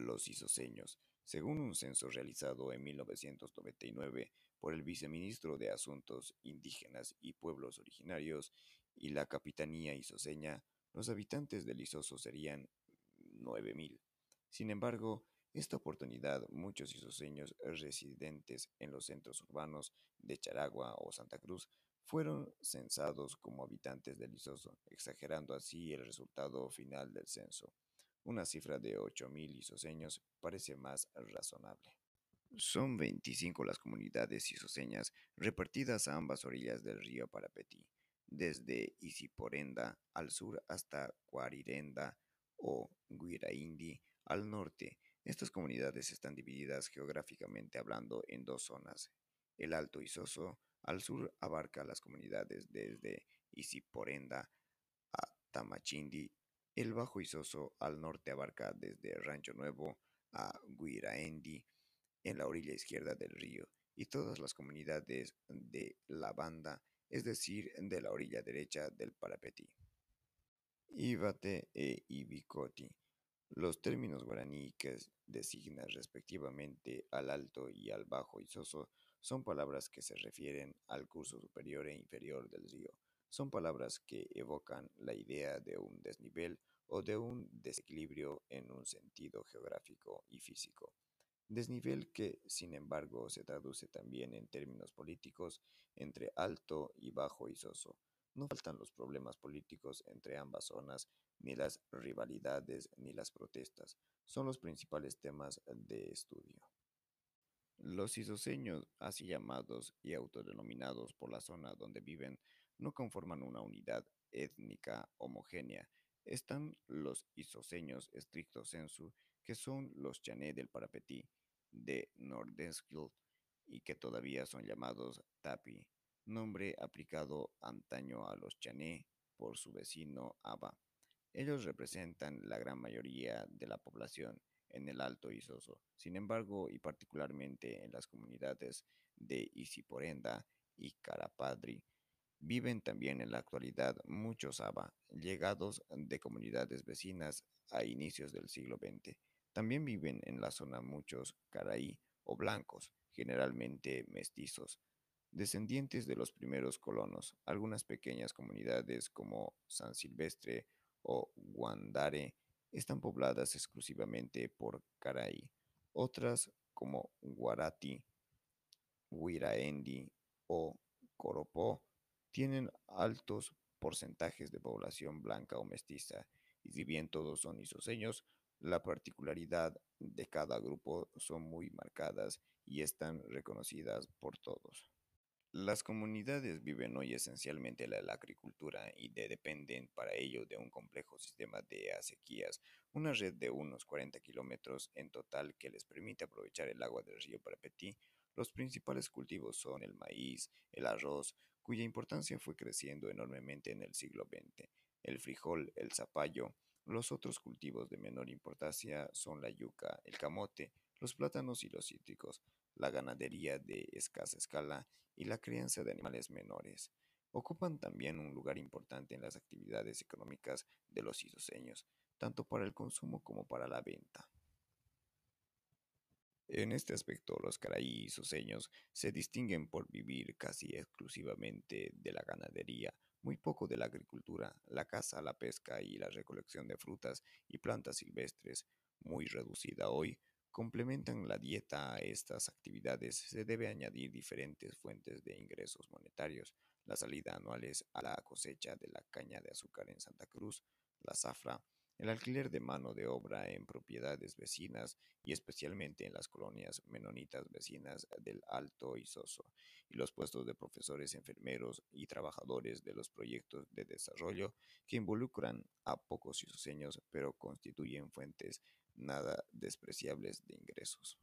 Los isoseños. Según un censo realizado en 1999 por el Viceministro de Asuntos Indígenas y Pueblos Originarios y la Capitanía Isoseña, los habitantes del Isoso serían 9.000. Sin embargo, esta oportunidad, muchos isoseños residentes en los centros urbanos de Charagua o Santa Cruz fueron censados como habitantes del Isoso, exagerando así el resultado final del censo. Una cifra de 8.000 isoseños parece más razonable. Son 25 las comunidades isoseñas repartidas a ambas orillas del río Parapetí, desde Isiporenda al sur hasta Cuarirenda o Guiraindi al norte. Estas comunidades están divididas geográficamente hablando en dos zonas. El Alto Isoso al sur abarca las comunidades desde Isiporenda a Tamachindi el Bajo Isoso al norte abarca desde Rancho Nuevo a Guiraendi en la orilla izquierda del río y todas las comunidades de la banda, es decir, de la orilla derecha del Parapetí. Ibate e Ibicoti. Los términos guaraní que designan respectivamente al alto y al bajo Isoso son palabras que se refieren al curso superior e inferior del río son palabras que evocan la idea de un desnivel o de un desequilibrio en un sentido geográfico y físico. Desnivel que, sin embargo, se traduce también en términos políticos entre alto y bajo y soso. No faltan los problemas políticos entre ambas zonas, ni las rivalidades ni las protestas. Son los principales temas de estudio. Los isoseños, así llamados y autodenominados por la zona donde viven, no conforman una unidad étnica homogénea. Están los isoseños estricto sensu, que son los chané del Parapetí, de Nordenskild, y que todavía son llamados Tapi, nombre aplicado antaño a los chané por su vecino Aba. Ellos representan la gran mayoría de la población en el Alto Isoso. Sin embargo, y particularmente en las comunidades de Isiporenda y Carapadri, Viven también en la actualidad muchos Aba, llegados de comunidades vecinas a inicios del siglo XX. También viven en la zona muchos Caraí o blancos, generalmente mestizos, descendientes de los primeros colonos. Algunas pequeñas comunidades como San Silvestre o Guandare están pobladas exclusivamente por Caraí. Otras como Guarati, Huiraendi o Coropó tienen altos porcentajes de población blanca o mestiza, y si bien todos son isoseños, la particularidad de cada grupo son muy marcadas y están reconocidas por todos. Las comunidades viven hoy esencialmente de la agricultura y dependen para ello de un complejo sistema de acequias, una red de unos 40 kilómetros en total que les permite aprovechar el agua del río Parapetí. Los principales cultivos son el maíz, el arroz, cuya importancia fue creciendo enormemente en el siglo XX. El frijol, el zapallo, los otros cultivos de menor importancia son la yuca, el camote, los plátanos y los cítricos, la ganadería de escasa escala y la crianza de animales menores. Ocupan también un lugar importante en las actividades económicas de los isoseños, tanto para el consumo como para la venta. En este aspecto, los caraí isoseños se distinguen por vivir casi exclusivamente de la ganadería, muy poco de la agricultura, la caza, la pesca y la recolección de frutas y plantas silvestres, muy reducida hoy, complementan la dieta a estas actividades. Se debe añadir diferentes fuentes de ingresos monetarios, la salida anuales a la cosecha de la caña de azúcar en Santa Cruz, la zafra, el alquiler de mano de obra en propiedades vecinas y especialmente en las colonias menonitas vecinas del Alto Isoso y los puestos de profesores, enfermeros y trabajadores de los proyectos de desarrollo que involucran a pocos isoseños pero constituyen fuentes nada despreciables de ingresos.